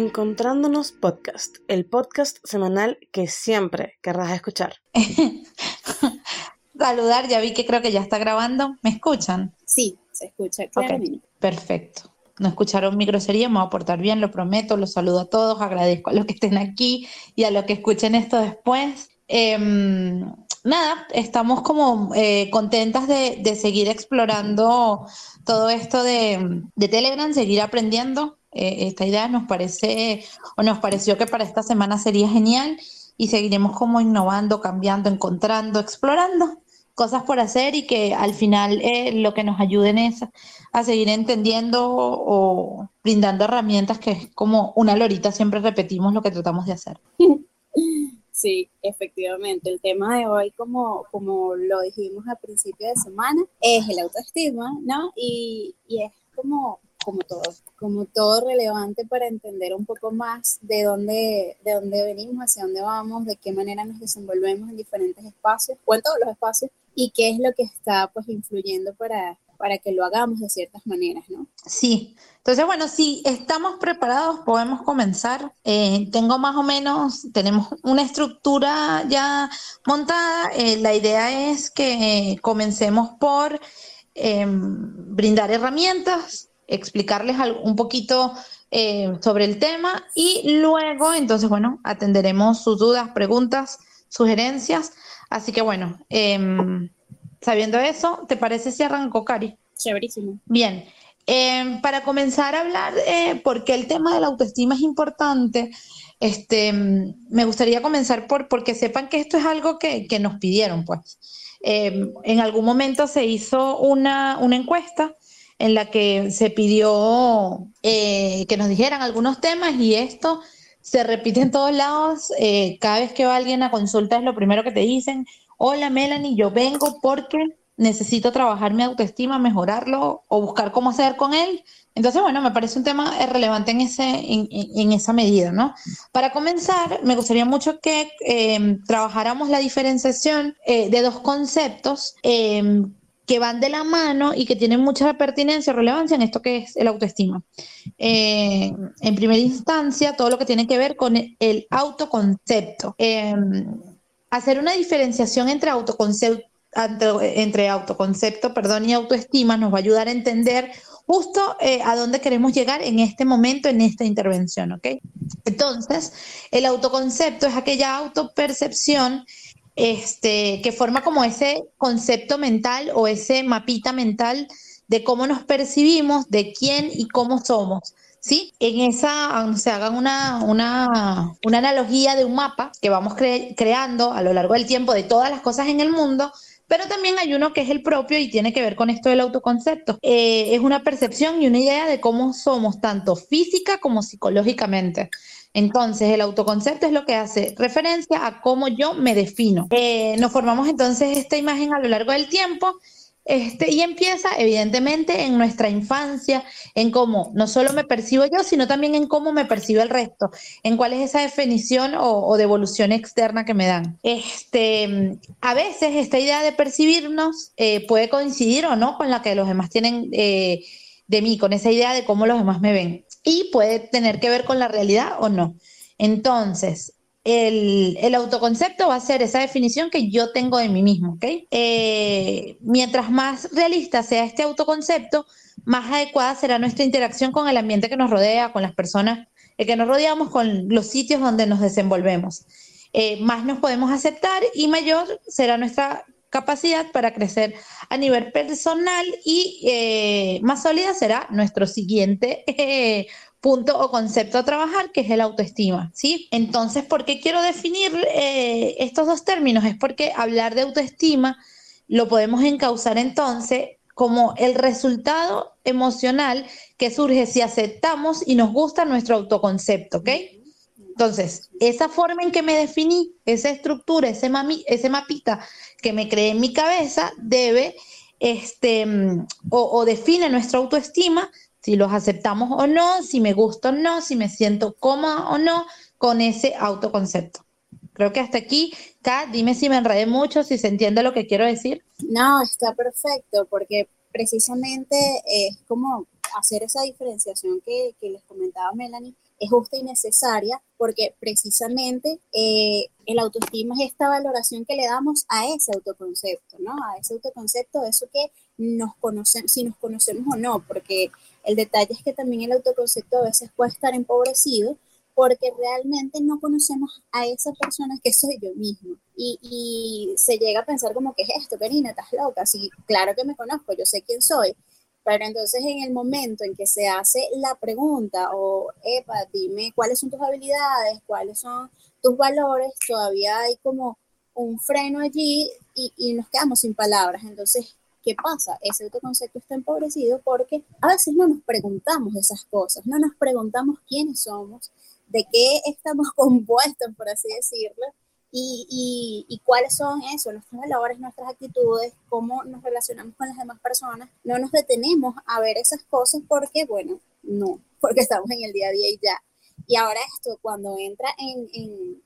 Encontrándonos Podcast, el podcast semanal que siempre querrás escuchar. Saludar, ya vi que creo que ya está grabando. ¿Me escuchan? Sí, se escucha claramente. perfecto. No escucharon mi grosería, me voy a portar bien, lo prometo. Los saludo a todos, agradezco a los que estén aquí y a los que escuchen esto después. Em, nada, estamos como eh, contentas de, seguir explorando todo esto de, de Telegram, seguir aprendiendo. Eh, esta idea nos parece o nos pareció que para esta semana sería genial y seguiremos como innovando, cambiando, encontrando, explorando cosas por hacer y que al final eh, lo que nos ayuden es a seguir entendiendo o brindando herramientas que es como una lorita, siempre repetimos lo que tratamos de hacer. Sí, efectivamente. El tema de hoy, como, como lo dijimos a principio de semana, es el autoestima, ¿no? Y, y es como como todo, como todo relevante para entender un poco más de dónde, de dónde venimos, hacia dónde vamos, de qué manera nos desenvolvemos en diferentes espacios, o en todos los espacios, y qué es lo que está pues influyendo para, para que lo hagamos de ciertas maneras, ¿no? Sí, entonces bueno, si estamos preparados podemos comenzar. Eh, tengo más o menos, tenemos una estructura ya montada. Eh, la idea es que comencemos por em, brindar herramientas explicarles un poquito eh, sobre el tema y luego, entonces, bueno, atenderemos sus dudas, preguntas, sugerencias. Así que bueno, em, sabiendo eso, ¿te parece si arrancó, Cari? Chéverísimo. Bien. Em, para comenzar a hablar, eh, porque el tema de la autoestima es importante, este, me gustaría comenzar por porque sepan que esto es algo que, que nos pidieron, pues. Em, en algún momento se hizo una, una encuesta en la que se pidió eh, que nos dijeran algunos temas y esto se repite en todos lados. Eh, cada vez que va alguien a consulta es lo primero que te dicen, hola Melanie, yo vengo porque necesito trabajar mi autoestima, mejorarlo o buscar cómo hacer con él. Entonces, bueno, me parece un tema relevante en, ese, en, esa medida, ¿no? Para comenzar, me gustaría mucho que eh, trabajáramos la diferenciación de dos conceptos que van de la mano y que tienen mucha pertinencia o relevancia en esto que es el autoestima. Eh, en primera instancia, todo lo que tiene que ver con el autoconcepto. Eh, hacer una diferenciación entre autoconcepto, entre, autoconcepto perdón, y autoestima nos va a ayudar a entender justo eh, a dónde queremos llegar en este momento, en esta intervención, ¿ok? Entonces, el autoconcepto es aquella autopercepción este, que forma como ese concepto mental o ese mapita mental de cómo nos percibimos, de quién y cómo somos. ¿Sí? En esa, se hagan una, una, una, analogía de un mapa que vamos creando a lo largo del tiempo de todas las cosas en el mundo, pero también hay uno que es el propio y tiene que ver con esto del autoconcepto. Eh, es una percepción y una idea de cómo somos, tanto física como psicológicamente. Entonces, el autoconcepto es lo que hace referencia a cómo yo me defino. Eh, nos formamos entonces esta imagen a lo largo del tiempo este, y empieza evidentemente en nuestra infancia, en cómo no solo me percibo yo, sino también en cómo me percibe el resto, en cuál es esa definición o, devolución externa que me dan. Este, a veces esta idea de percibirnos eh, puede coincidir o no con la que los demás tienen eh, de mí, con esa idea de cómo los demás me ven y puede tener que ver con la realidad o no. Entonces, el, autoconcepto va a ser esa definición que yo tengo de mí mismo, ¿ok? Eh, mientras más realista sea este autoconcepto, más adecuada será nuestra interacción con el ambiente que nos rodea, con las personas que nos rodeamos, con los sitios donde nos desenvolvemos. Eh, más nos podemos aceptar y mayor será nuestra capacidad para crecer a nivel personal y eh, más sólida será nuestro siguiente eh, punto o concepto a trabajar, que es el autoestima, ¿sí? Entonces, ¿por qué quiero definir eh, estos dos términos? Es porque hablar de autoestima lo podemos encauzar entonces como el resultado emocional que surge si aceptamos y nos gusta nuestro autoconcepto, ¿ok? Entonces, esa forma en que me definí, esa estructura, ese, mami, ese mapita que me creé en mi cabeza, debe, este, o, define nuestra autoestima, si los aceptamos o no, si me gusta o no, si me siento cómoda o no con ese autoconcepto. Creo que hasta aquí, Kat, dime si me enredé mucho, si se entiende lo que quiero decir. No, está perfecto, porque precisamente es como hacer esa diferenciación que, que les comentaba Melanie, es justa y necesaria porque precisamente eh, el autoestima es esta valoración que le damos a ese autoconcepto, ¿no? A ese autoconcepto, eso que nos conocemos, si nos conocemos o no, porque el detalle es que también el autoconcepto a veces puede estar empobrecido porque realmente no conocemos a esa persona que soy yo mismo. Y, se llega a pensar como, ¿qué es esto, Karina? ¿Estás loca? Sí, claro que me conozco, yo sé quién soy, pero entonces en el momento en que se hace la pregunta o, epa, dime cuáles son tus habilidades, cuáles son tus valores, todavía hay como un freno allí y, y nos quedamos sin palabras. Entonces, ¿qué pasa? Ese autoconcepto está empobrecido porque a veces no nos preguntamos esas cosas, no nos preguntamos quiénes somos, de qué estamos compuestos, por así decirlo, y, y, cuáles son eso, nuestros valores, nuestras actitudes, cómo nos relacionamos con las demás personas. No nos detenemos a ver esas cosas porque, bueno, no, porque estamos en el día a día y ya. Y ahora esto, cuando entra en, en,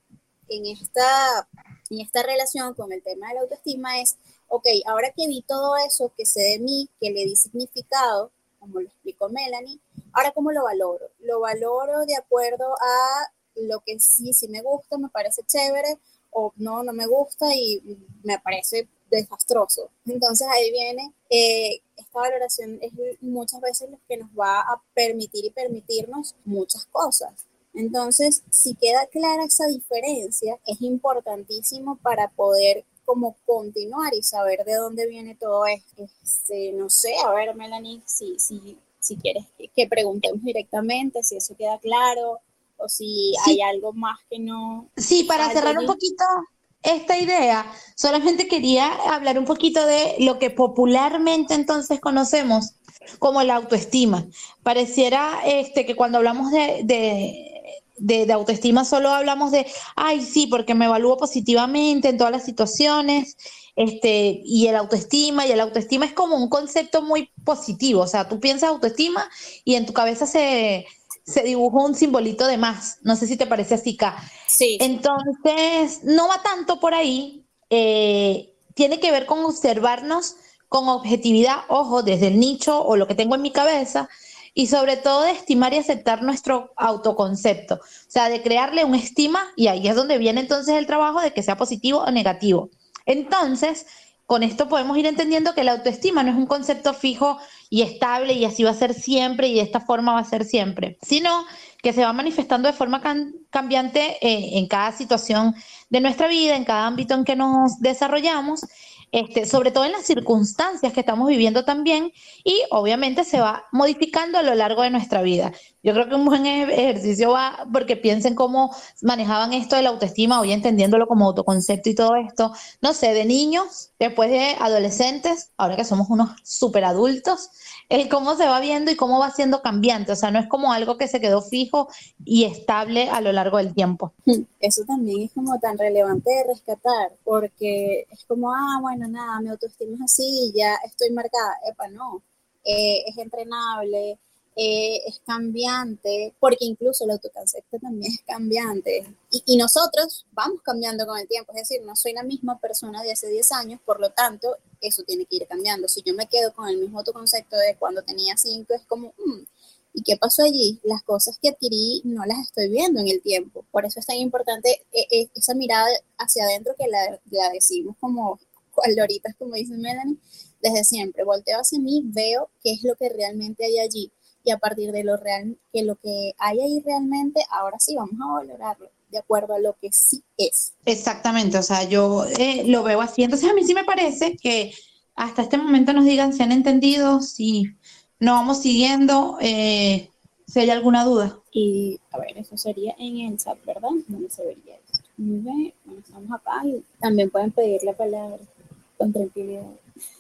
en esta, en esta relación con el tema de la autoestima, es, ok, ahora que vi todo eso que sé de mí, que le di significado, como lo explicó Melanie, ahora cómo lo valoro. Lo valoro de acuerdo a lo que sí, sí me gusta, me parece chévere, o no, no me gusta y me parece desastroso. Entonces ahí viene, eh, esta valoración es muchas veces lo que nos va a permitir y permitirnos muchas cosas. Entonces, si queda clara esa diferencia, es importantísimo para poder como continuar y saber de dónde viene todo esto. Este, no sé, a ver, Melanie, si, si, si quieres que, preguntemos directamente, si eso queda claro, o si hay algo más que no. Sí, para cerrar un poquito esta idea, solamente quería hablar un poquito de lo que popularmente entonces conocemos como la autoestima. Pareciera este, que cuando hablamos de, de, de, autoestima solo hablamos de, ay, sí, porque me evalúo positivamente en todas las situaciones, este, y el autoestima, y el autoestima es como un concepto muy positivo, o sea, tú piensas autoestima y en tu cabeza se, se dibujó un simbolito de más. No sé si te parece así, K. Sí. Entonces, no va tanto por ahí. Eh, tiene que ver con observarnos con objetividad, ojo, desde el nicho o lo que tengo en mi cabeza, y sobre todo de estimar y aceptar nuestro autoconcepto. O sea, de crearle un estima, y ahí es donde viene entonces el trabajo de que sea positivo o negativo. Entonces, con esto podemos ir entendiendo que la autoestima no es un concepto fijo y estable y así va a ser siempre y de esta forma va a ser siempre, sino que se va manifestando de forma cambiante eh, en cada situación de nuestra vida, en cada ámbito en que nos desarrollamos este, sobre todo en las circunstancias que estamos viviendo también y obviamente se va modificando a lo largo de nuestra vida. Yo creo que un buen ejercicio va porque piensen cómo manejaban esto de la autoestima, hoy entendiéndolo como autoconcepto y todo esto, no sé, de niños, después de adolescentes, ahora que somos unos super adultos, el cómo se va viendo y cómo va siendo cambiante, o sea, no es como algo que se quedó fijo y estable a lo largo del tiempo. Eso también es como tan relevante de rescatar, porque es como, ah, bueno, nada, mi autoestima es así, ya estoy marcada, epa, no, eh, es entrenable, eh, es cambiante, porque incluso el autoconcepto también es cambiante. Y, y, nosotros vamos cambiando con el tiempo, es decir, no soy la misma persona de hace 10 años, por lo tanto, eso tiene que ir cambiando. Si yo me quedo con el mismo autoconcepto de cuando tenía 5, es como, mm, ¿y qué pasó allí? Las cosas que adquirí no las estoy viendo en el tiempo. Por eso es tan importante eh, eh, esa mirada hacia adentro que la, la decimos como cual como dice Melanie, desde siempre. Volteo hacia mí, veo qué es lo que realmente hay allí y a partir de lo real, que lo que hay ahí realmente, ahora sí vamos a valorarlo de acuerdo a lo que sí es. Exactamente, o sea, yo eh, lo veo así. Entonces a mí sí me parece que hasta este momento nos digan si han entendido, si no vamos siguiendo, eh, si hay alguna duda. Y a ver, eso sería en el chat, ¿verdad? ¿Dónde se vería esto? Muy bien, bueno, estamos acá y también pueden pedir la palabra con tranquilidad.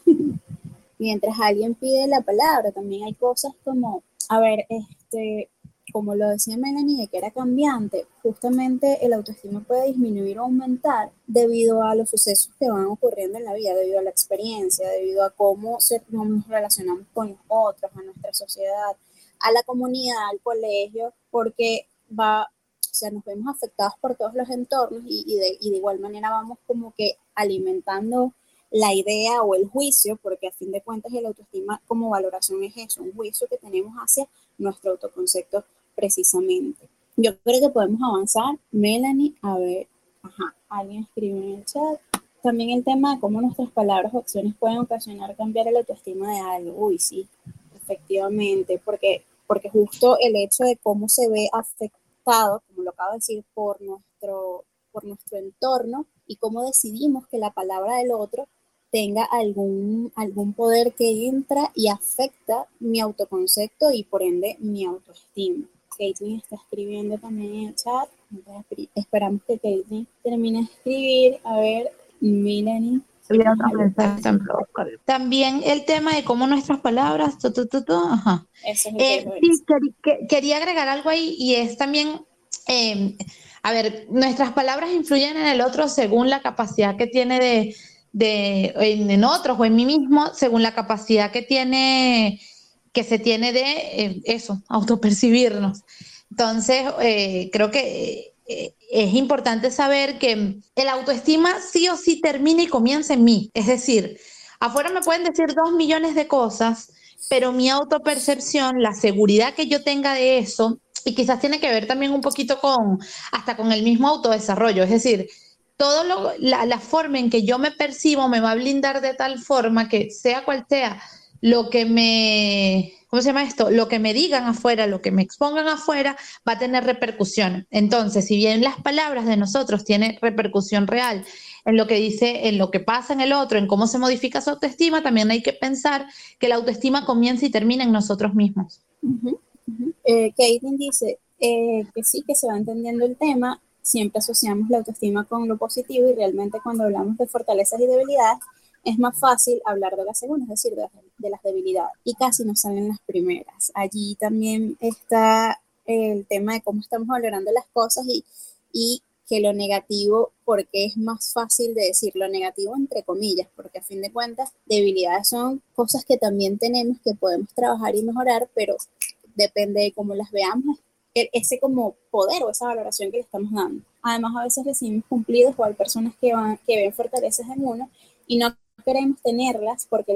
Mientras alguien pide la palabra, también hay cosas como a ver, este, como lo decía Melanie, de que era cambiante, justamente el autoestima puede disminuir o aumentar debido a los sucesos que van ocurriendo en la vida, debido a la experiencia, debido a cómo nos relacionamos con los otros, a nuestra sociedad, a la comunidad, al colegio, porque va, o sea, nos vemos afectados por todos los entornos y, de, y de igual manera vamos como que alimentando la idea o el juicio, porque a fin de cuentas el autoestima como valoración es eso, un juicio que tenemos hacia nuestro autoconcepto precisamente. yo creo que podemos avanzar. Melanie, a ver, ajá, alguien escribe en el chat. También el tema de cómo nuestras palabras o acciones pueden ocasionar cambiar el autoestima de alguien. Uy, sí, efectivamente, porque, porque justo el hecho de cómo se ve afectado, como lo acabo de decir, por nuestro, por nuestro entorno y cómo decidimos que la palabra del otro tenga algún, algún poder que entra y afecta mi autoconcepto y por ende mi autoestima. Caitlin está escribiendo también en el chat. Esperamos que Caitlin termine de escribir. A ver, Melanie. También el tema de cómo nuestras palabras, ajá. Eh, quería agregar algo ahí y es también, em, a ver, nuestras palabras influyen en el otro según la capacidad que tiene de, de en, otros o en mí mismo, según la capacidad que tiene, que se tiene de eh, eso, autopercibirnos. Entonces, eh, creo que eh, es importante saber que el autoestima sí o sí termina y comienza en mí. Es decir, afuera me pueden decir dos millones de cosas, pero mi autopercepción, la seguridad que yo tenga de eso, y quizás tiene que ver también un poquito con, hasta con el mismo autodesarrollo. Es decir, todo lo, la, la forma en que yo me percibo me va a blindar de tal forma que sea cual sea lo que me, ¿cómo se llama esto? Lo que me digan afuera, lo que me expongan afuera, va a tener repercusión. Entonces, si bien las palabras de nosotros tienen repercusión real en lo que dice, en lo que pasa en el otro, en cómo se modifica su autoestima, también hay que pensar que la autoestima comienza y termina en nosotros mismos. Uh dice eh, que sí, que se va entendiendo el tema, siempre asociamos la autoestima con lo positivo y realmente cuando hablamos de fortalezas y debilidades, es más fácil hablar de la segunda, es decir, de, las debilidades. Y casi no salen las primeras. Allí también está el tema de cómo estamos valorando las cosas y, y que lo negativo, porque es más fácil de decir lo negativo entre comillas, porque a fin de cuentas debilidades son cosas que también tenemos que podemos trabajar y mejorar, pero depende de cómo las veamos, ese como poder o esa valoración que le estamos dando. Además, a veces recibimos cumplidos o hay personas que, van, que ven fortalezas en uno y no queremos tenerlas porque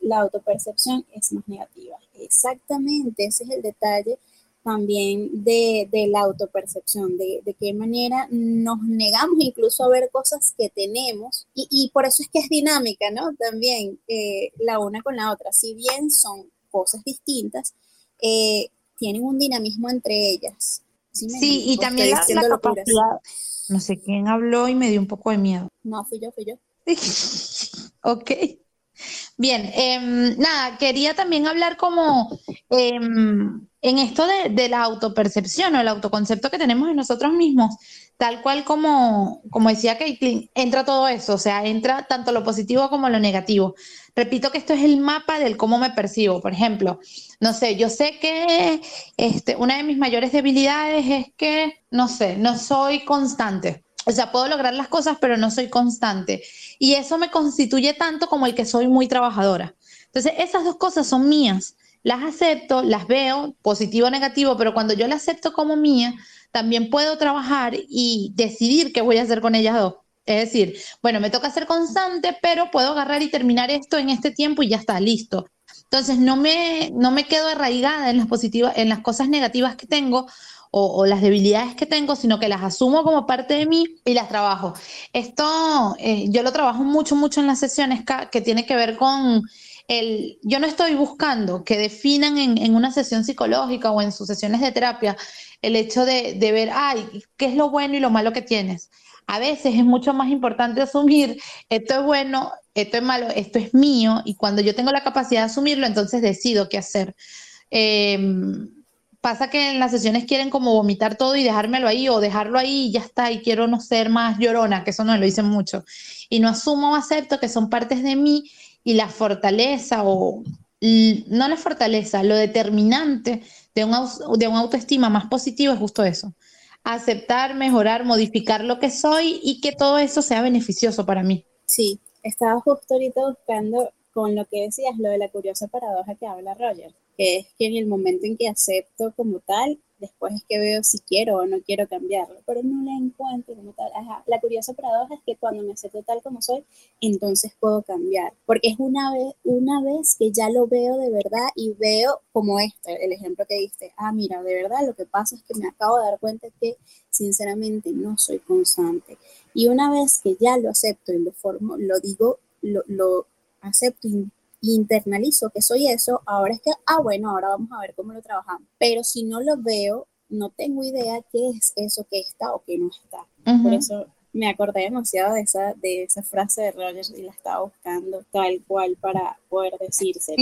la, autopercepción es más negativa. Exactamente, ese es el detalle también de, la autopercepción, de, qué manera nos negamos incluso a ver cosas que tenemos y, por eso es que es dinámica, ¿no? También eh, la una con la otra, si bien son cosas distintas, eh, tienen un dinamismo entre ellas. Sí, y también la, la capacidad, no sé quién habló y me dio un poco de miedo. No, fui yo, fui yo. ok. Bien, em, nada, quería también hablar como em, en esto de, la autopercepción o el autoconcepto que tenemos en nosotros mismos, tal cual como, como decía Caitlin, entra todo eso, o sea, entra tanto lo positivo como lo negativo. Repito que esto es el mapa del cómo me percibo. Por ejemplo, no sé, yo sé que este, una de mis mayores debilidades es que, no sé, no soy constante. O sea, puedo lograr las cosas, pero no soy constante. Y eso me constituye tanto como el que soy muy trabajadora. Entonces, esas dos cosas son mías. Las acepto, las veo, positivo o negativo, pero cuando yo las acepto como mía, también puedo trabajar y decidir qué voy a hacer con ellas dos. Es decir, bueno, me toca ser constante, pero puedo agarrar y terminar esto en este tiempo y ya está, listo. Entonces, no me, no me quedo arraigada en las, positivas, en las cosas negativas que tengo o, las debilidades que tengo, sino que las asumo como parte de mí y las trabajo. Esto eh, yo lo trabajo mucho, mucho en las sesiones que tiene que ver con yo no estoy buscando que definan en, una sesión psicológica o en sus sesiones de terapia el hecho de, ver, ay, qué es lo bueno y lo malo que tienes. A veces es mucho más importante asumir, esto es bueno, esto es malo, esto es mío, y cuando yo tengo la capacidad de asumirlo, entonces decido qué hacer. Eh, pasa que en las sesiones quieren como vomitar todo y dejármelo ahí o dejarlo ahí y ya está y quiero no ser más llorona, que eso no lo dicen mucho. Y no asumo o acepto que son partes de mí y la fortaleza o no la fortaleza, lo determinante de un, de un autoestima más positivo es justo eso. Aceptar, mejorar, modificar lo que soy y que todo eso sea beneficioso para mí. Sí, estaba justo ahorita buscando con lo que decías, lo de la curiosa paradoja que habla Roger que es que en el momento en que acepto como tal, después es que veo si quiero o no quiero cambiarlo, pero no le encuentro como tal. La curiosa paradoja es que cuando me acepto tal como soy, entonces puedo cambiar, porque es una vez, una vez que ya lo veo de verdad y veo como este, el ejemplo que diste, ah, mira, de verdad lo que pasa es que me acabo de dar cuenta que sinceramente no soy constante. Y una vez que ya lo acepto y lo formo, lo digo, lo, lo acepto internalizo que soy eso, ahora es que, ah, bueno, ahora vamos a ver cómo lo trabajamos. Pero si no lo veo, no tengo idea qué es eso que está o que no está. Por eso me acordé demasiado de esa, de esa frase de Rogers y la estaba buscando tal cual para poder decirse.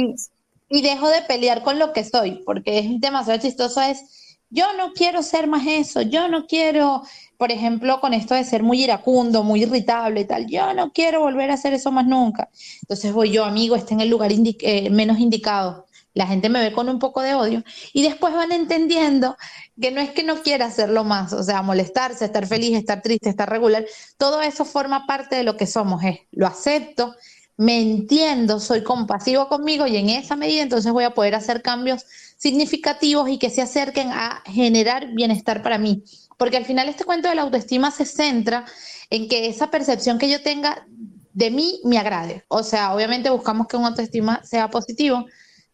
Y dejo de pelear con lo que soy, porque es demasiado chistoso, es yo no quiero ser más eso, yo no quiero, por ejemplo, con esto de ser muy iracundo, muy irritable y tal, yo no quiero volver a hacer eso más nunca. Entonces voy yo, amigo, esté en el lugar eh, menos indicado. La gente me ve con un poco de odio y después van entendiendo que no es que no quiera hacerlo más, o sea, molestarse, estar feliz, estar triste, estar regular, todo eso forma parte de lo que somos, es, lo acepto, me entiendo, soy compasivo conmigo y en esa medida entonces voy a poder hacer cambios significativos y que se acerquen a generar bienestar para mí. Porque al final este cuento de la autoestima se centra en que esa percepción que yo tenga de mí me agrade. O sea, obviamente buscamos que un autoestima sea positivo,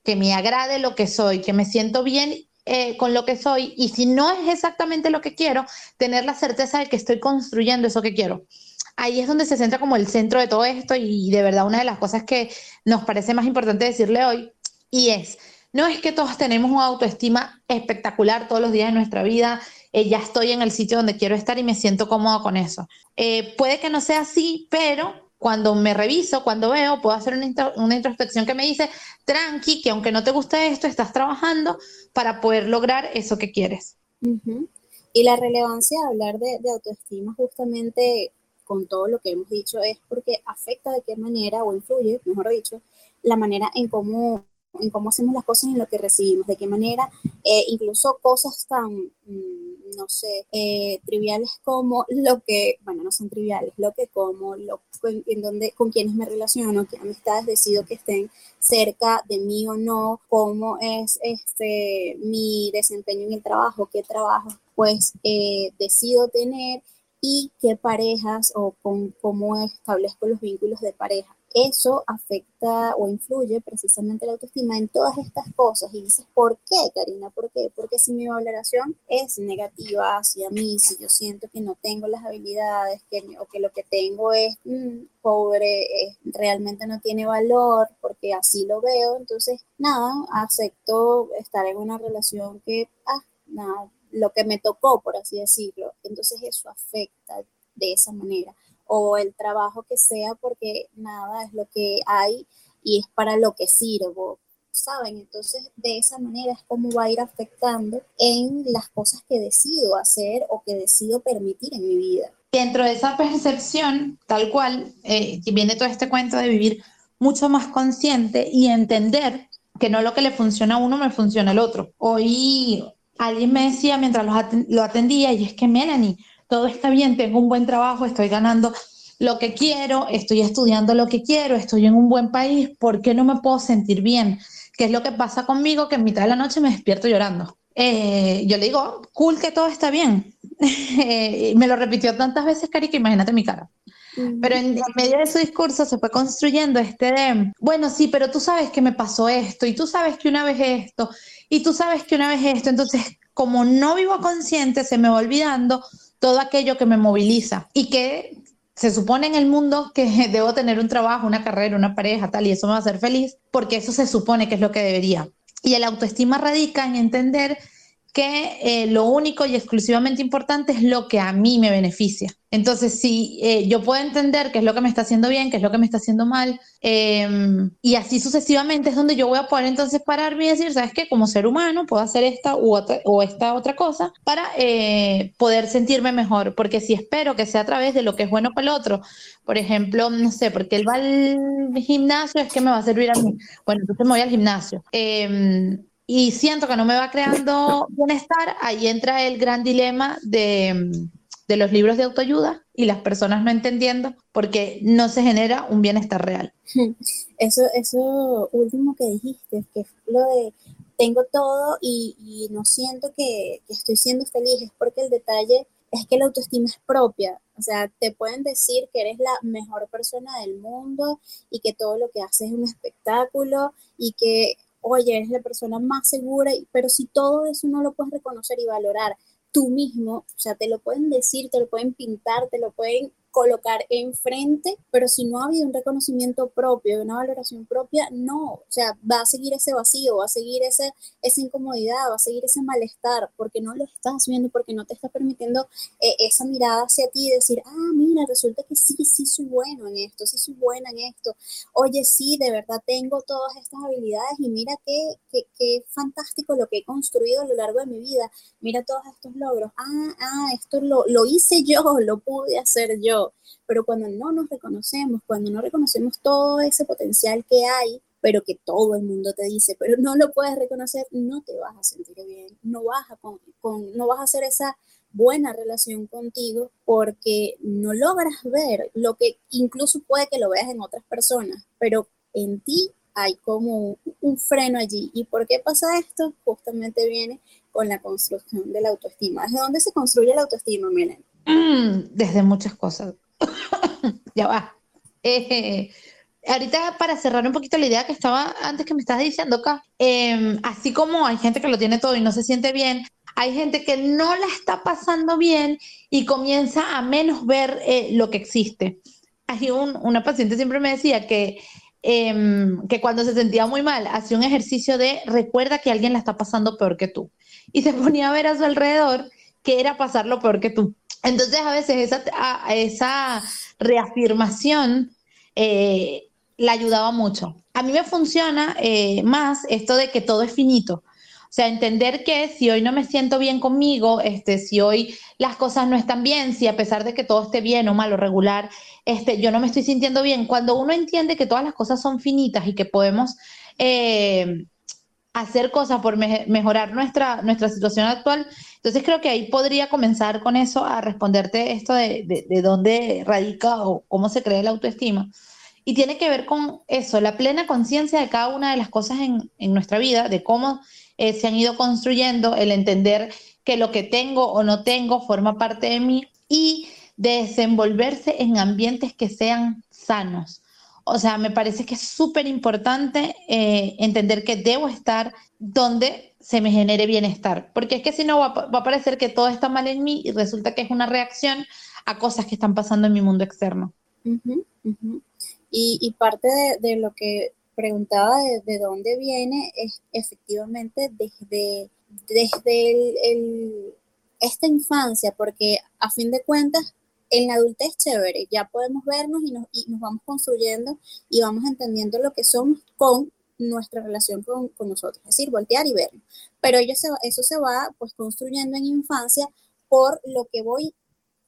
que me agrade lo que soy, que me siento bien eh, con lo que soy y si no es exactamente lo que quiero, tener la certeza de que estoy construyendo eso que quiero. Ahí es donde se centra como el centro de todo esto y de verdad una de las cosas que nos parece más importante decirle hoy y es, no es que todos tenemos una autoestima espectacular todos los días de nuestra vida, eh, ya estoy en el sitio donde quiero estar y me siento cómodo con eso. Eh, puede que no sea así, pero cuando me reviso, cuando veo, puedo hacer una, introspección que me dice, tranqui, que aunque no te guste esto, estás trabajando para poder lograr eso que quieres. Y la relevancia de hablar de, de autoestima justamente con todo lo que hemos dicho es porque afecta de qué manera o influye, mejor dicho, la manera en cómo en cómo hacemos las cosas en lo que recibimos, de qué manera, eh, incluso cosas tan, mm, no sé, eh, triviales como lo que, bueno, no son triviales, lo que como, lo, en donde, con quienes me relaciono, qué amistades decido que estén cerca de mí o no, cómo es este, mi desempeño en el trabajo, qué trabajo pues eh, decido tener y qué parejas o con cómo establezco los vínculos de pareja eso afecta o influye precisamente la autoestima en todas estas cosas. Y dices, ¿por qué, Karina? ¿Por qué? Porque si mi valoración es negativa hacia mí, si yo siento que no tengo las habilidades que, o que lo que tengo es mm, pobre, realmente no tiene valor, porque así lo veo, entonces, nada, acepto estar en una relación que, ah, nada, lo que me tocó, por así decirlo. Entonces eso afecta de esa manera o el trabajo que sea, porque nada es lo que hay y es para lo que sirvo, ¿saben? Entonces, de esa manera es como va a ir afectando en las cosas que decido hacer o que decido permitir en mi vida. Dentro de esa percepción, tal cual, eh, viene todo este cuento de vivir mucho más consciente y entender que no lo que le funciona a uno me funciona al otro. Hoy alguien me decía mientras lo atendía, y es que Melanie, todo está bien, tengo un buen trabajo, estoy ganando lo que quiero, estoy estudiando lo que quiero, estoy en un buen país, ¿por qué no me puedo sentir bien? ¿Qué es lo que pasa conmigo? Que en mitad de la noche me despierto llorando. Eh, yo le digo, cool que todo está bien. me lo repitió tantas veces, Cari, que imagínate mi cara. Pero en, medio de su discurso se fue construyendo este de, bueno, sí, pero tú sabes que me pasó esto, y tú sabes que una vez esto, y tú sabes que una vez esto. Entonces, como no vivo consciente, se me va olvidando todo aquello que me moviliza y que se supone en el mundo que debo tener un trabajo, una carrera, una pareja, tal, y eso me va a hacer feliz, porque eso se supone que es lo que debería. Y el autoestima radica en entender que eh, lo único y exclusivamente importante es lo que a mí me beneficia. Entonces, si eh, yo puedo entender qué es lo que me está haciendo bien, qué es lo que me está haciendo mal, em, y así sucesivamente es donde yo voy a poder entonces pararme y decir, ¿sabes qué? Como ser humano puedo hacer esta otra, o esta otra cosa para eh, poder sentirme mejor, porque si espero que sea a través de lo que es bueno para el otro, por ejemplo, no sé, porque él va al gimnasio, es que me va a servir a mí. Bueno, entonces me voy al gimnasio. Y siento que no me va creando bienestar, ahí entra el gran dilema de, de, los libros de autoayuda y las personas no entendiendo porque no se genera un bienestar real. Eso, eso último que dijiste, que lo de tengo todo y, no siento que, que, estoy siendo feliz, es porque el detalle es que la autoestima es propia. O sea, te pueden decir que eres la mejor persona del mundo y que todo lo que haces es un espectáculo y que, oye, eres la persona más segura, pero si todo eso no lo puedes reconocer y valorar tú mismo, o sea, te lo pueden decir, te lo pueden pintar, te lo pueden colocar enfrente, pero si no ha habido un reconocimiento propio, una valoración propia, no, o sea, va a seguir ese vacío, va a seguir ese, esa incomodidad, va a seguir ese malestar, porque no lo estás viendo, porque no te estás permitiendo eh, esa mirada hacia ti y decir, ah, mira, resulta que sí, sí soy bueno en esto, sí soy buena en esto, oye, sí, de verdad tengo todas estas habilidades y mira qué, qué, qué fantástico lo que he construido a lo largo de mi vida, mira todos estos logros, ah, ah, esto lo, lo hice yo, lo pude hacer yo pero cuando no nos reconocemos, cuando no reconocemos todo ese potencial que hay, pero que todo el mundo te dice, pero no lo puedes reconocer, no te vas a sentir bien, no vas a, con, no vas a hacer esa buena relación contigo porque no logras ver lo que incluso puede que lo veas en otras personas, pero en ti hay como un freno allí. ¿Y por qué pasa esto? Justamente viene con la construcción de la autoestima. ¿Desde dónde se construye la autoestima, Miren? Desde muchas cosas. ya va. Eh, ahorita para cerrar un poquito la idea que estaba antes que me estás diciendo acá, em, así como hay gente que lo tiene todo y no se siente bien, hay gente que no la está pasando bien y comienza a menos ver eh, lo que existe. Hay un, una paciente siempre me decía que, em, que cuando se sentía muy mal hacía un ejercicio de recuerda que alguien la está pasando peor que tú y se ponía a ver a su alrededor que era pasarlo peor que tú. Entonces a veces esa, reafirmación eh, la ayudaba mucho. A mí me funciona eh, más esto de que todo es finito. O sea, entender que si hoy no me siento bien conmigo, este, si hoy las cosas no están bien, si a pesar de que todo esté bien o mal o regular, este, yo no me estoy sintiendo bien, cuando uno entiende que todas las cosas son finitas y que podemos eh, hacer cosas por mejorar nuestra, nuestra situación actual. Entonces creo que ahí podría comenzar con eso a responderte esto de, de, dónde radica o cómo se crea la autoestima. Y tiene que ver con eso, la plena conciencia de cada una de las cosas en, en nuestra vida, de cómo eh, se han ido construyendo, el entender que lo que tengo o no tengo forma parte de mí y desenvolverse en ambientes que sean sanos o sea, me parece que es súper importante eh, entender que debo estar donde se me genere bienestar, porque es que si no va, a parecer que todo está mal en mí y resulta que es una reacción a cosas que están pasando en mi mundo externo. Y, parte de, lo que preguntaba de, dónde viene es efectivamente desde, desde esta infancia, porque a fin de cuentas en la adultez chévere, ya podemos vernos y nos, y nos vamos construyendo y vamos entendiendo lo que somos con nuestra relación con, con nosotros, es decir, voltear y vernos. Pero ello se, eso se va pues construyendo en infancia por lo que voy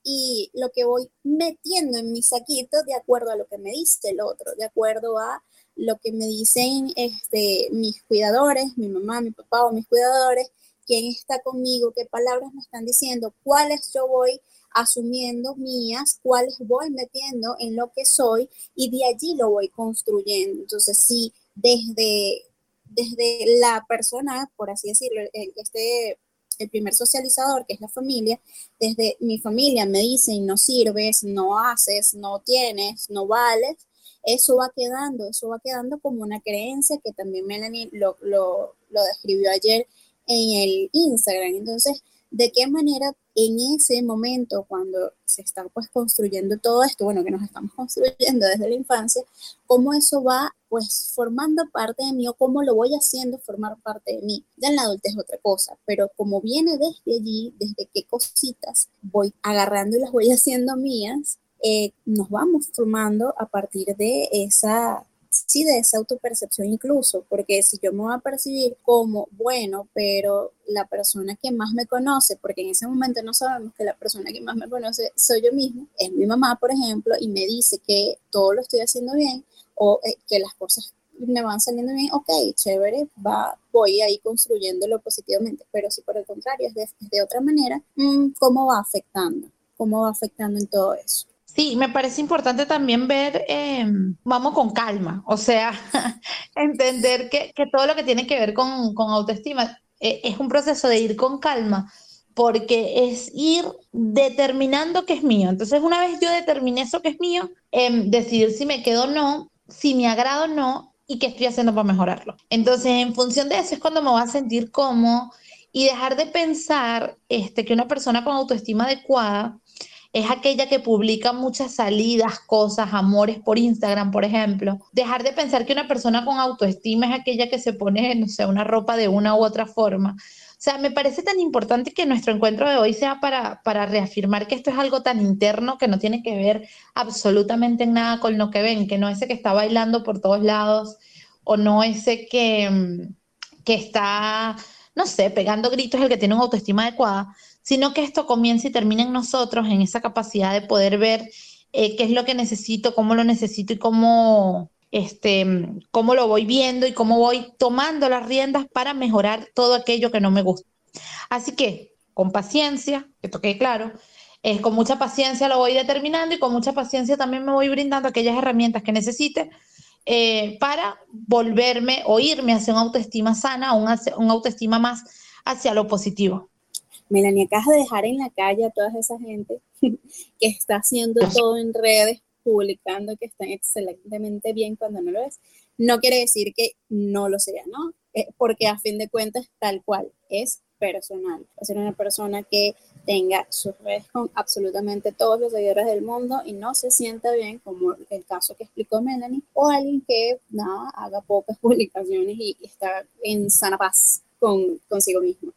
y lo que voy metiendo en mi saquito de acuerdo a lo que me dice el otro, de acuerdo a lo que me dicen este, mis cuidadores, mi mamá, mi papá o mis cuidadores, quién está conmigo, qué palabras me están diciendo, cuáles yo voy asumiendo mías, cuáles voy metiendo en lo que soy y de allí lo voy construyendo. Entonces, sí, desde, desde la persona, por así decirlo, este, el primer socializador, que es la familia, desde mi familia me dicen, no sirves, no haces, no tienes, no vales, eso va quedando, eso va quedando como una creencia que también Melanie lo, lo, lo describió ayer en el Instagram. Entonces, ¿de qué manera en ese momento, cuando se está pues construyendo todo esto, bueno, que nos estamos construyendo desde la infancia, cómo eso va pues formando parte de mí o cómo lo voy haciendo formar parte de mí. Ya en la adultez es otra cosa, pero como viene desde allí, desde qué cositas voy agarrando y las voy haciendo mías, eh, nos vamos formando a partir de esa sí de esa autopercepción incluso, porque si yo me voy a percibir como bueno, pero la persona que más me conoce, porque en ese momento no sabemos que la persona que más me conoce soy yo mismo, es mi mamá, por ejemplo, y me dice que todo lo estoy haciendo bien o eh, que las cosas me van saliendo bien, ok, chévere, va, voy ahí construyéndolo positivamente, pero si por el contrario es de, otra manera, mm, ¿cómo va afectando? ¿Cómo va afectando en todo eso? Sí, me parece importante también ver, em, vamos con calma, o sea, entender que, todo lo que tiene que ver con, autoestima eh, es un proceso de ir con calma, porque es ir determinando qué es mío. Entonces, una vez yo determiné eso que es mío, em, decidir si me quedo o no, si me agrado o no y qué estoy haciendo para mejorarlo. Entonces, en función de eso es cuando me voy a sentir cómodo y dejar de pensar este, que una persona con autoestima adecuada es aquella que publica muchas salidas, cosas, amores por Instagram, por ejemplo. Dejar de pensar que una persona con autoestima es aquella que se pone, no sé, una ropa de una u otra forma. O sea, me parece tan importante que nuestro encuentro de hoy sea para, para reafirmar que esto es algo tan interno que no tiene que ver absolutamente en nada con lo que ven, que no ese que está bailando por todos lados o no ese que, mm, que está, no sé, pegando gritos el que tiene una autoestima adecuada, sino que esto comience y termine en nosotros, en esa capacidad de poder ver eh, qué es lo que necesito, cómo lo necesito y cómo, este, cómo lo voy viendo y cómo voy tomando las riendas para mejorar todo aquello que no me gusta. Así que, con paciencia, que toque claro, es con mucha paciencia lo voy determinando y con mucha paciencia también me voy brindando aquellas herramientas que necesite eh, para volverme o irme hacia una autoestima sana, una, una autoestima más hacia lo positivo. Melanie, acabas de dejar en la calle a toda esa gente que está haciendo todo en redes, publicando que están excelentemente bien cuando no lo es. No quiere decir que no lo sea, ¿no? Eh, porque a fin de cuentas, tal cual, es personal. Es ser una persona que tenga sus redes con absolutamente todos los seguidores del mundo y no se sienta bien, como el caso que explicó Melanie, o alguien que nada, haga pocas publicaciones y, está en sana paz con, consigo mismo.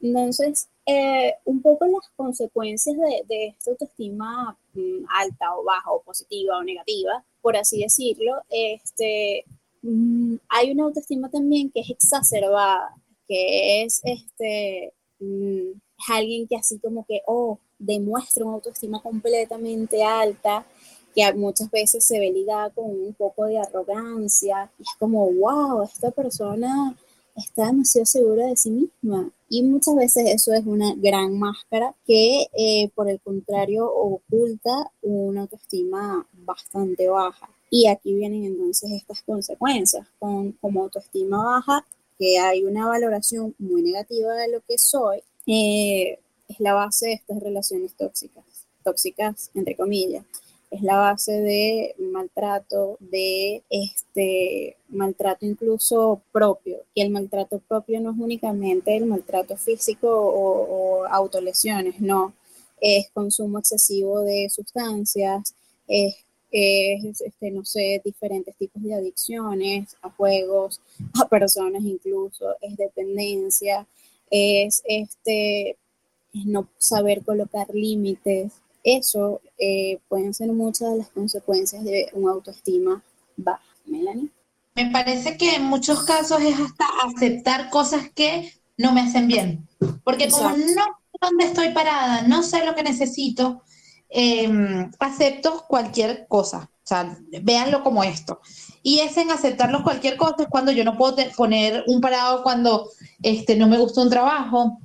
Entonces, eh, un poco las consecuencias de, esta autoestima mm, alta o baja o positiva o negativa, por así decirlo, este, mm, hay una autoestima también que es exacerbada, que es este, mm, alguien que así como que, oh, demuestra una autoestima completamente alta, que muchas veces se ve ligada con un poco de arrogancia, y es como, wow, esta persona está demasiado segura de sí misma. Y muchas veces eso es una gran máscara que, eh, por el contrario, oculta una autoestima bastante baja. Y aquí vienen entonces estas consecuencias. Con, como autoestima baja, que hay una valoración muy negativa de lo que soy, eh, es la base de estas relaciones tóxicas, tóxicas entre comillas es la base de maltrato, de este maltrato incluso propio. Y el maltrato propio no es únicamente el maltrato físico o, autolesiones, no. Es consumo excesivo de sustancias, es, este, no sé, diferentes tipos de adicciones a juegos, a personas incluso, es dependencia, es este es no saber colocar límites, eso eh, pueden ser muchas de las consecuencias de una autoestima baja. Melanie. Me parece que en muchos casos es hasta aceptar cosas que no me hacen bien. Porque como no sé dónde estoy parada, no sé lo que necesito, em, acepto cualquier cosa. O sea, véanlo como esto. Y es en aceptarlo cualquier cosa, es cuando yo no puedo poner un parado cuando este, no me gusta un trabajo,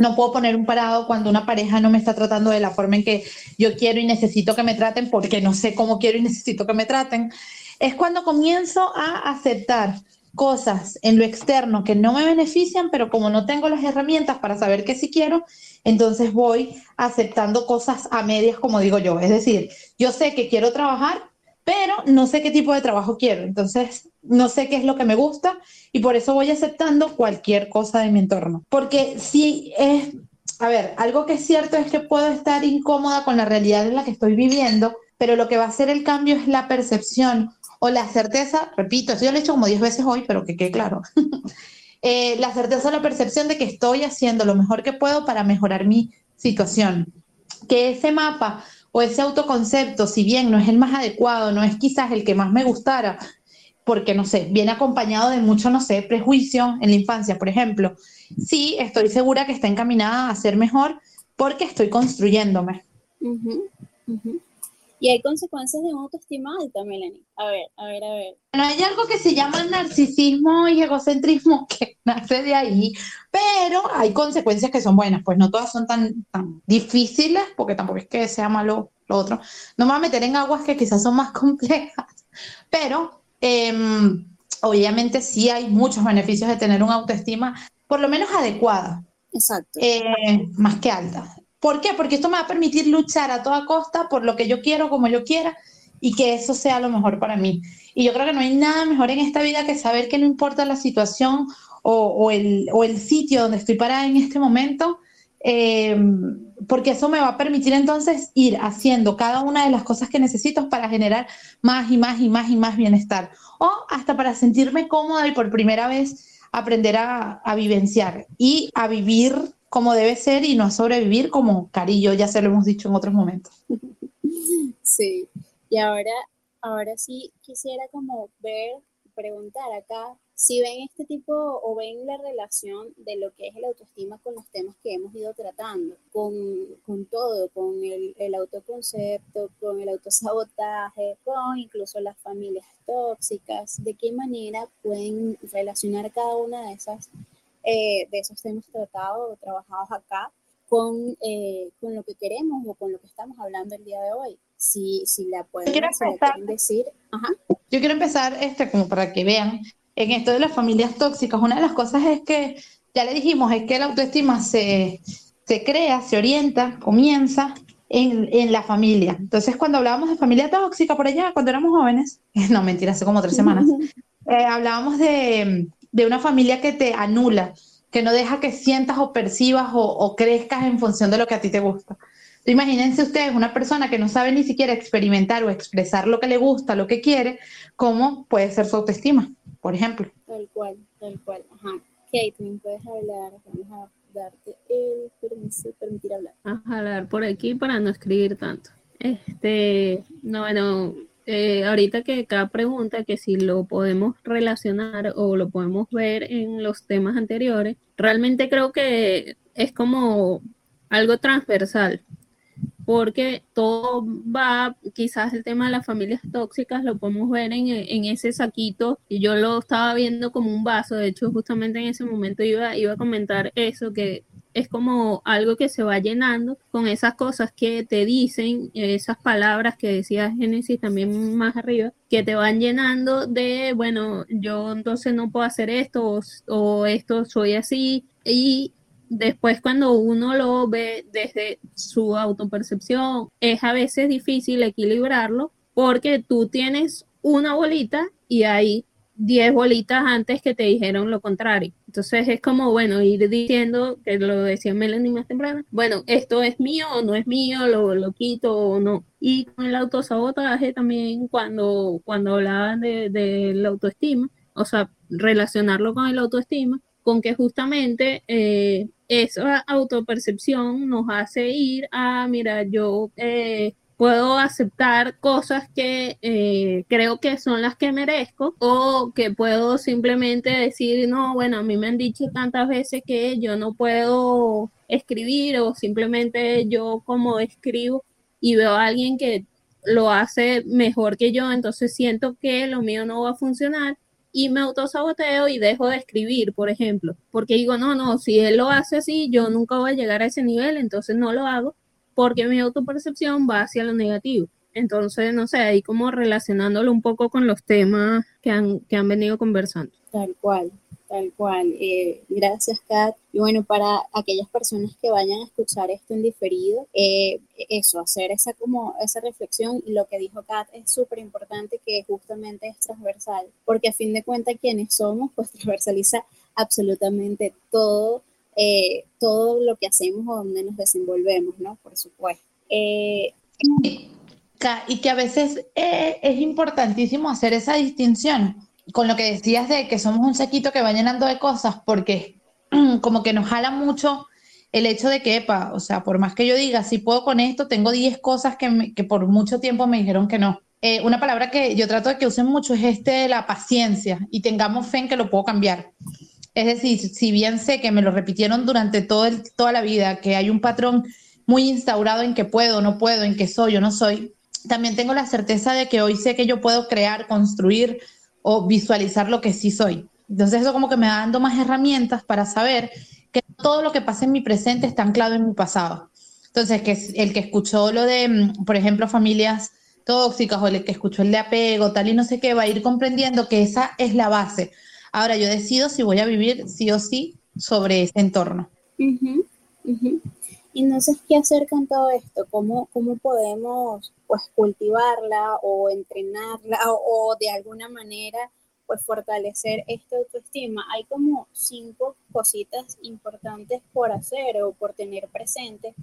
no puedo poner un parado cuando una pareja no me está tratando de la forma en que yo quiero y necesito que me traten porque no sé cómo quiero y necesito que me traten. Es cuando comienzo a aceptar cosas en lo externo que no me benefician, pero como no tengo las herramientas para saber qué sí quiero, entonces voy aceptando cosas a medias, como digo yo. Es decir, yo sé que quiero trabajar, pero no sé qué tipo de trabajo quiero. Entonces, no sé qué es lo que me gusta y por eso voy aceptando cualquier cosa de mi entorno. Porque si es, a ver, algo que es cierto es que puedo estar incómoda con la realidad en la que estoy viviendo, pero lo que va a hacer el cambio es la percepción o la certeza, repito, eso yo lo he hecho como 10 veces hoy, pero que quede claro. Eh, la certeza o la percepción de que estoy haciendo lo mejor que puedo para mejorar mi situación. Que ese mapa o ese autoconcepto, si bien no es el más adecuado, no es quizás el que más me gustara, porque, no sé, viene acompañado de mucho, no sé, prejuicio en la infancia, por ejemplo. Sí, estoy segura que está encaminada a ser mejor porque estoy construyéndome. Y hay consecuencias de una autoestima alta, Melanie. A ver, a ver, a ver. Bueno, hay algo que se llama narcisismo y egocentrismo que nace de ahí, pero hay consecuencias que son buenas, pues no todas son tan, tan difíciles, porque tampoco es que sea malo lo otro. No me voy a meter en aguas que quizás son más complejas, pero em, obviamente sí hay muchos beneficios de tener una autoestima por lo menos adecuada. Exacto. Eh, más que alta. ¿Por qué? Porque esto me va a permitir luchar a toda costa por lo que yo quiero, como yo quiera, y que eso sea lo mejor para mí. Y yo creo que no hay nada mejor en esta vida que saber que no importa la situación o, el, sitio donde estoy parada en este momento, eh, porque eso me va a permitir entonces ir haciendo cada una de las cosas que necesito para generar más y más y más y más bienestar. O hasta para sentirme cómoda y por primera vez aprender a vivenciar y a vivir como debe ser y no sobrevivir como Carillo, ya se lo hemos dicho en otros momentos. Sí, y ahora, ahora sí quisiera como ver, preguntar acá, si ven este tipo o ven la relación de lo que es el autoestima con los temas que hemos ido tratando, con, con todo, con el, el, autoconcepto, con el autosabotaje, con incluso las familias tóxicas, de qué manera pueden relacionar cada una de esas eh, de esos temas tratados o trabajados acá con, eh, con lo que queremos o con lo que estamos hablando el día de hoy. Si, si la pueden, decir. Yo quiero empezar este como para que vean en esto de las familias tóxicas. Una de las cosas es que, ya le dijimos, es que la autoestima se, se crea, se orienta, comienza en, en, la familia. Entonces, cuando hablábamos de familia tóxica por allá, cuando éramos jóvenes, no mentira, hace como tres semanas, eh, hablábamos de, de una familia que te anula, que no deja que sientas o percibas o, crezcas en función de lo que a ti te gusta. Imagínense ustedes una persona que no sabe ni siquiera experimentar o expresar lo que le gusta, lo que quiere, ¿cómo puede ser su autoestima, por ejemplo? Tal cual, tal cual. Ajá. Kate, puedes hablar? Vamos a darte el permiso, permitir hablar. A hablar por aquí para no escribir tanto. Este, no, bueno, eh, ahorita que cada pregunta, que si lo podemos relacionar o lo podemos ver en los temas anteriores, realmente creo que es como algo transversal, porque todo va, quizás el tema de las familias tóxicas lo podemos ver en, en, ese saquito, y yo lo estaba viendo como un vaso, de hecho justamente en ese momento iba, iba a comentar eso, que es como algo que se va llenando con esas cosas que te dicen, esas palabras que decía Génesis también más arriba, que te van llenando de, bueno, yo entonces no puedo hacer esto o, esto soy así. Y después cuando uno lo ve desde su autopercepción, es a veces difícil equilibrarlo porque tú tienes una bolita y ahí 10 bolitas antes que te dijeron lo contrario. Entonces es como, bueno, ir diciendo, que lo decía Melanie más temprano, bueno, esto es mío o no es mío, lo, lo quito o no. Y con el autosabotaje también, cuando, cuando hablaban de, de la autoestima, o sea, relacionarlo con el autoestima, con que justamente eh, esa autopercepción nos hace ir a, mira, yo eh, puedo aceptar cosas que eh, creo que son las que merezco o que puedo simplemente decir, no, bueno, a mí me han dicho tantas veces que yo no puedo escribir o simplemente yo como escribo y veo a alguien que lo hace mejor que yo, entonces siento que lo mío no va a funcionar y me autosaboteo y dejo de escribir, por ejemplo, porque digo, no, no, si él lo hace así, yo nunca voy a llegar a ese nivel, entonces no lo hago porque mi autopercepción va hacia lo negativo. Entonces, no sé, ahí como relacionándolo un poco con los temas que han, que han venido conversando. Tal cual, tal cual. Eh, gracias, Kat. Y bueno, para aquellas personas que vayan a escuchar esto en diferido, eh, eso, hacer esa como esa reflexión y lo que dijo Kat es súper importante que justamente es transversal, porque a fin de cuentas quienes somos, pues transversaliza absolutamente todo eh, todo lo que hacemos o donde nos desenvolvemos, ¿no? Por supuesto. Eh, y que a veces eh, es importantísimo hacer esa distinción con lo que decías de que somos un sequito que va llenando de cosas, porque como que nos jala mucho el hecho de que, epa, o sea, por más que yo diga, si puedo con esto, tengo 10 cosas que, que, por mucho tiempo me dijeron que no. una palabra que yo trato de que usen mucho es este, la paciencia, y tengamos fe en que lo puedo cambiar. Es decir, si bien sé que me lo repitieron durante todo toda la vida, que hay un patrón muy instaurado en que puedo, no puedo, en que soy o no soy, también tengo la certeza de que hoy sé que yo puedo crear, construir o visualizar lo que sí soy. Entonces eso como que me va dando más herramientas para saber que todo lo que pasa en mi presente está anclado en mi pasado. Entonces, que el que escuchó lo de, mm, por ejemplo, familias tóxicas o el que escuchó el de apego, tal y no sé qué, va a ir comprendiendo que esa es la base. Ahora yo decido si voy a vivir sí o sí sobre ese entorno. Y no sé ¿qué hacer con todo esto? ¿Cómo, cómo podemos pues cultivarla o entrenarla o, de alguna manera pues fortalecer esta autoestima? Hay como cinco cositas importantes por hacer o por tener presente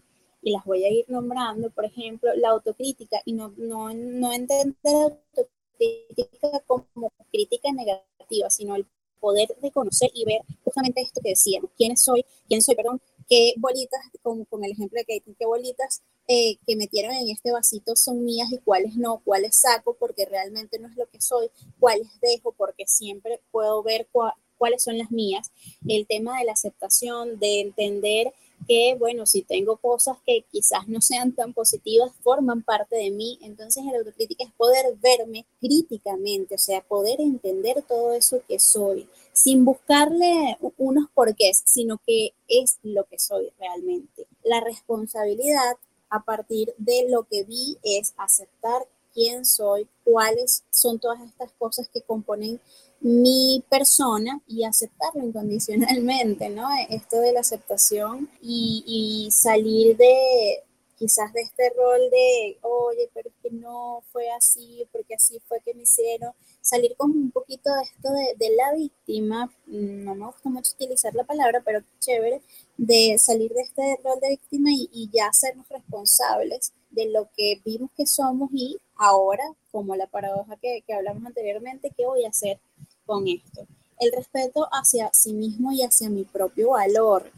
y las voy a ir nombrando. Por ejemplo, la autocrítica y no, no, no entender la autocrítica como crítica negativa, sino el poder reconocer y ver justamente esto que decíamos, quién soy, quién soy, perdón, qué bolitas, con, con el ejemplo de Kate, qué bolitas eh, que metieron en este vasito son mías y cuáles no, cuáles saco porque realmente no es lo que soy, cuáles dejo porque siempre puedo ver cuáles son las mías. El tema de la aceptación, de entender que, bueno, si tengo cosas que quizás no sean tan positivas, forman parte de mí. Entonces, el autocrítica es poder verme críticamente, o sea, poder entender todo eso que soy, sin buscarle unos porqués, sino que es lo que soy realmente. La responsabilidad a partir de lo que vi es aceptar quién soy, cuáles son todas estas cosas que componen mi persona y aceptarlo incondicionalmente, ¿no? Esto de la aceptación y, salir de quizás de este rol de, oye, pero que no fue así, porque así fue que me hicieron, salir como un poquito de esto de, la víctima, mm, no me gusta mucho utilizar la palabra, pero chévere, de salir de este rol de víctima y, y ya sernos responsables de lo que vimos que somos y ahora, como la paradoja que, que hablamos anteriormente, ¿qué voy a hacer con esto. El respeto hacia sí mismo y hacia mi propio valor.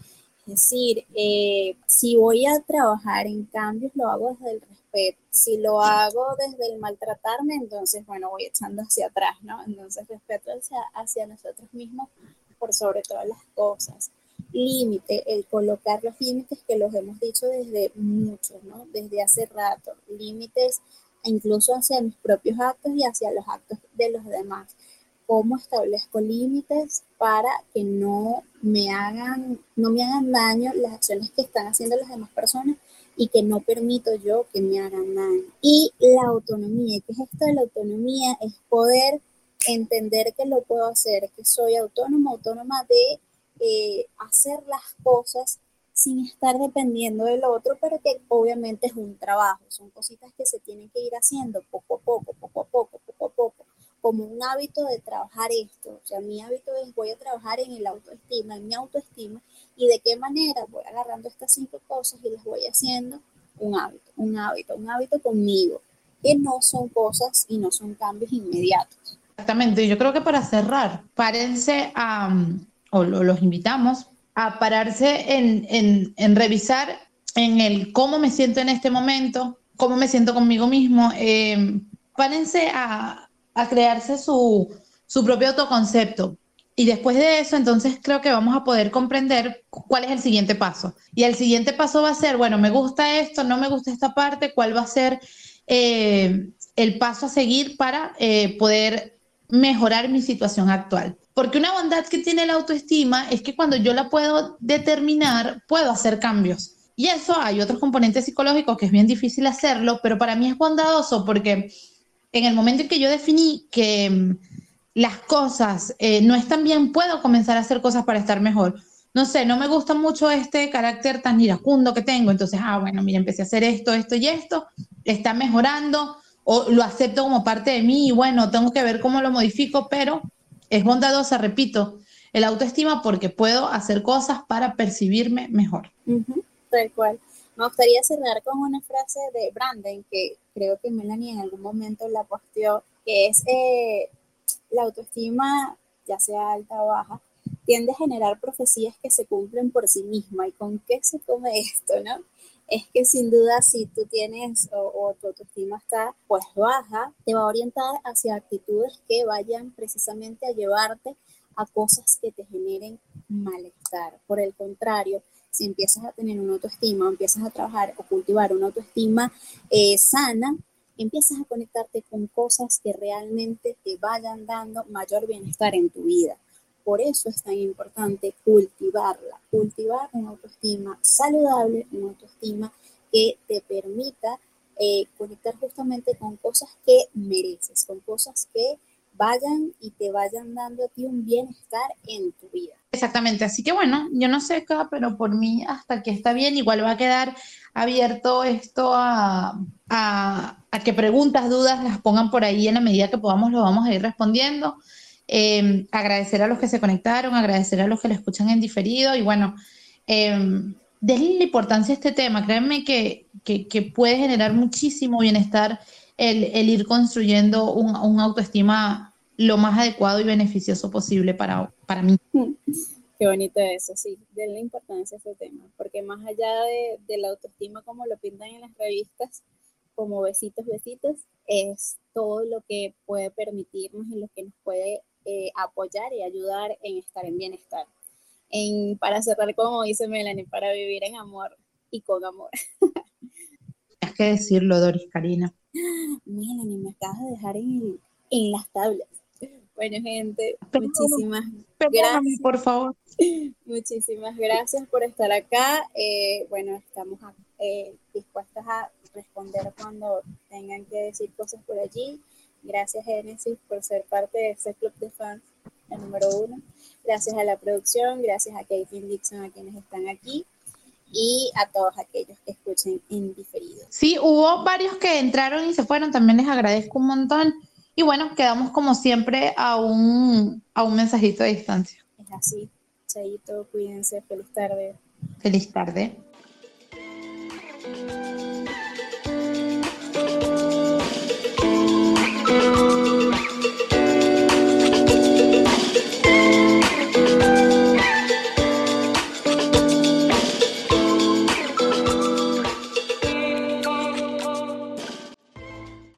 Es decir, eh, si voy a trabajar en cambios, lo hago desde el respeto. Si lo hago desde el maltratarme, entonces, bueno, voy echando hacia atrás, ¿no? Entonces, respeto hacia, hacia nosotros mismos por sobre todas las cosas. Límite, el colocar los límites que los hemos dicho desde muchos, ¿no? Desde hace rato. Límites incluso hacia mis propios actos y hacia los actos de los demás cómo establezco límites para que no me hagan, no me hagan daño las acciones que están haciendo las demás personas y que no permito yo que me hagan daño. Y la autonomía, ¿qué es esto de la autonomía? Es poder entender que lo puedo hacer, que soy autónoma, autónoma de eh, hacer las cosas sin estar dependiendo del otro, pero que obviamente es un trabajo, son cositas que se tienen que ir haciendo poco a poco, poco a poco, poco a poco como un hábito de trabajar esto. O sea, mi hábito es voy a trabajar en el autoestima, en mi autoestima, y de qué manera voy agarrando estas cinco cosas y las voy haciendo un hábito, un hábito, un hábito conmigo, que no son cosas y no son cambios inmediatos. Exactamente, yo creo que para cerrar, párense a, o los invitamos a pararse en, en, en, revisar en el cómo me siento en este momento, cómo me siento conmigo mismo, eh, párense a, a crearse su, su propio autoconcepto. Y después de eso, entonces creo que vamos a poder comprender cuál es el siguiente paso. Y el siguiente paso va a ser, bueno, me gusta esto, no me gusta esta parte, cuál va a ser eh, el paso a seguir para eh, poder mejorar mi situación actual. Porque una bondad que tiene la autoestima es que cuando yo la puedo determinar, puedo hacer cambios. Y eso hay otros componentes psicológicos que es bien difícil hacerlo, pero para mí es bondadoso porque en el momento en que yo definí que mm, las cosas eh, no están bien, puedo comenzar a hacer cosas para estar mejor. No sé, no me gusta mucho este carácter tan iracundo que tengo, entonces, ah, bueno, mira, empecé a hacer esto, esto y esto, está mejorando, o lo acepto como parte de mí y bueno, tengo que ver cómo lo modifico, pero es bondadosa, repito, el autoestima porque puedo hacer cosas para percibirme mejor. tal cual. Me gustaría cerrar con una frase de Brandon que creo que Melanie en algún momento la posteó, es eh, la autoestima, ya sea alta o baja, tiende a generar profecías que se cumplen por sí misma. ¿Y con qué se come esto, no? Es que sin duda si tú tienes o, o tu autoestima está pues baja, te va a orientar hacia actitudes que vayan precisamente a llevarte a cosas que te generen malestar. Por el contrario, si empiezas a tener una autoestima, empiezas a trabajar o cultivar una autoestima eh, sana, empiezas a conectarte con cosas que realmente te vayan dando mayor bienestar en tu vida. Por eso es tan importante cultivarla, cultivar una autoestima saludable, una autoestima que te permita eh, conectar justamente con cosas que mereces, con cosas que vayan y te vayan dando a ti un bienestar en tu vida. Exactamente, así que bueno, yo no sé acá, pero por mí hasta que está bien, igual va a quedar abierto esto a, que preguntas, dudas las pongan por ahí en la medida que podamos, lo vamos a ir respondiendo. Em, agradecer a los que se conectaron, agradecer a los que lo escuchan en diferido y bueno, eh, denle la importancia a este tema, créanme que, puede generar muchísimo bienestar el, ir construyendo un, autoestima lo más adecuado y beneficioso posible para, para mí. Qué bonito eso, sí, denle importancia a ese tema, porque más allá de, la autoestima como lo pintan en las revistas, como besitos, besitos, es todo lo que puede permitirnos y lo que nos puede eh, apoyar y ayudar en estar en bienestar en, para cerrar, como dice Melanie, para vivir en amor y con amor. Tienes que decirlo, Doris Karina. Melanie, me acabas de dejar en, en las tablas. Bueno, gente, muchísimas gracias. por favor. Muchísimas gracias por estar acá. Eh, bueno, estamos eh, dispuestas a responder cuando tengan que decir cosas por allí. Gracias, Genesis, por ser parte de este club de fans, el número uno. Gracias a la producción, gracias a Caitlin Dixon, a quienes están aquí y a todos aquellos que escuchen en diferido. Sí, hubo varios que entraron y se fueron, también les agradezco un montón. Y bueno, quedamos como siempre a un, a un mensajito de distancia. Es así. Chaito, cuídense. Feliz tarde. Feliz tarde.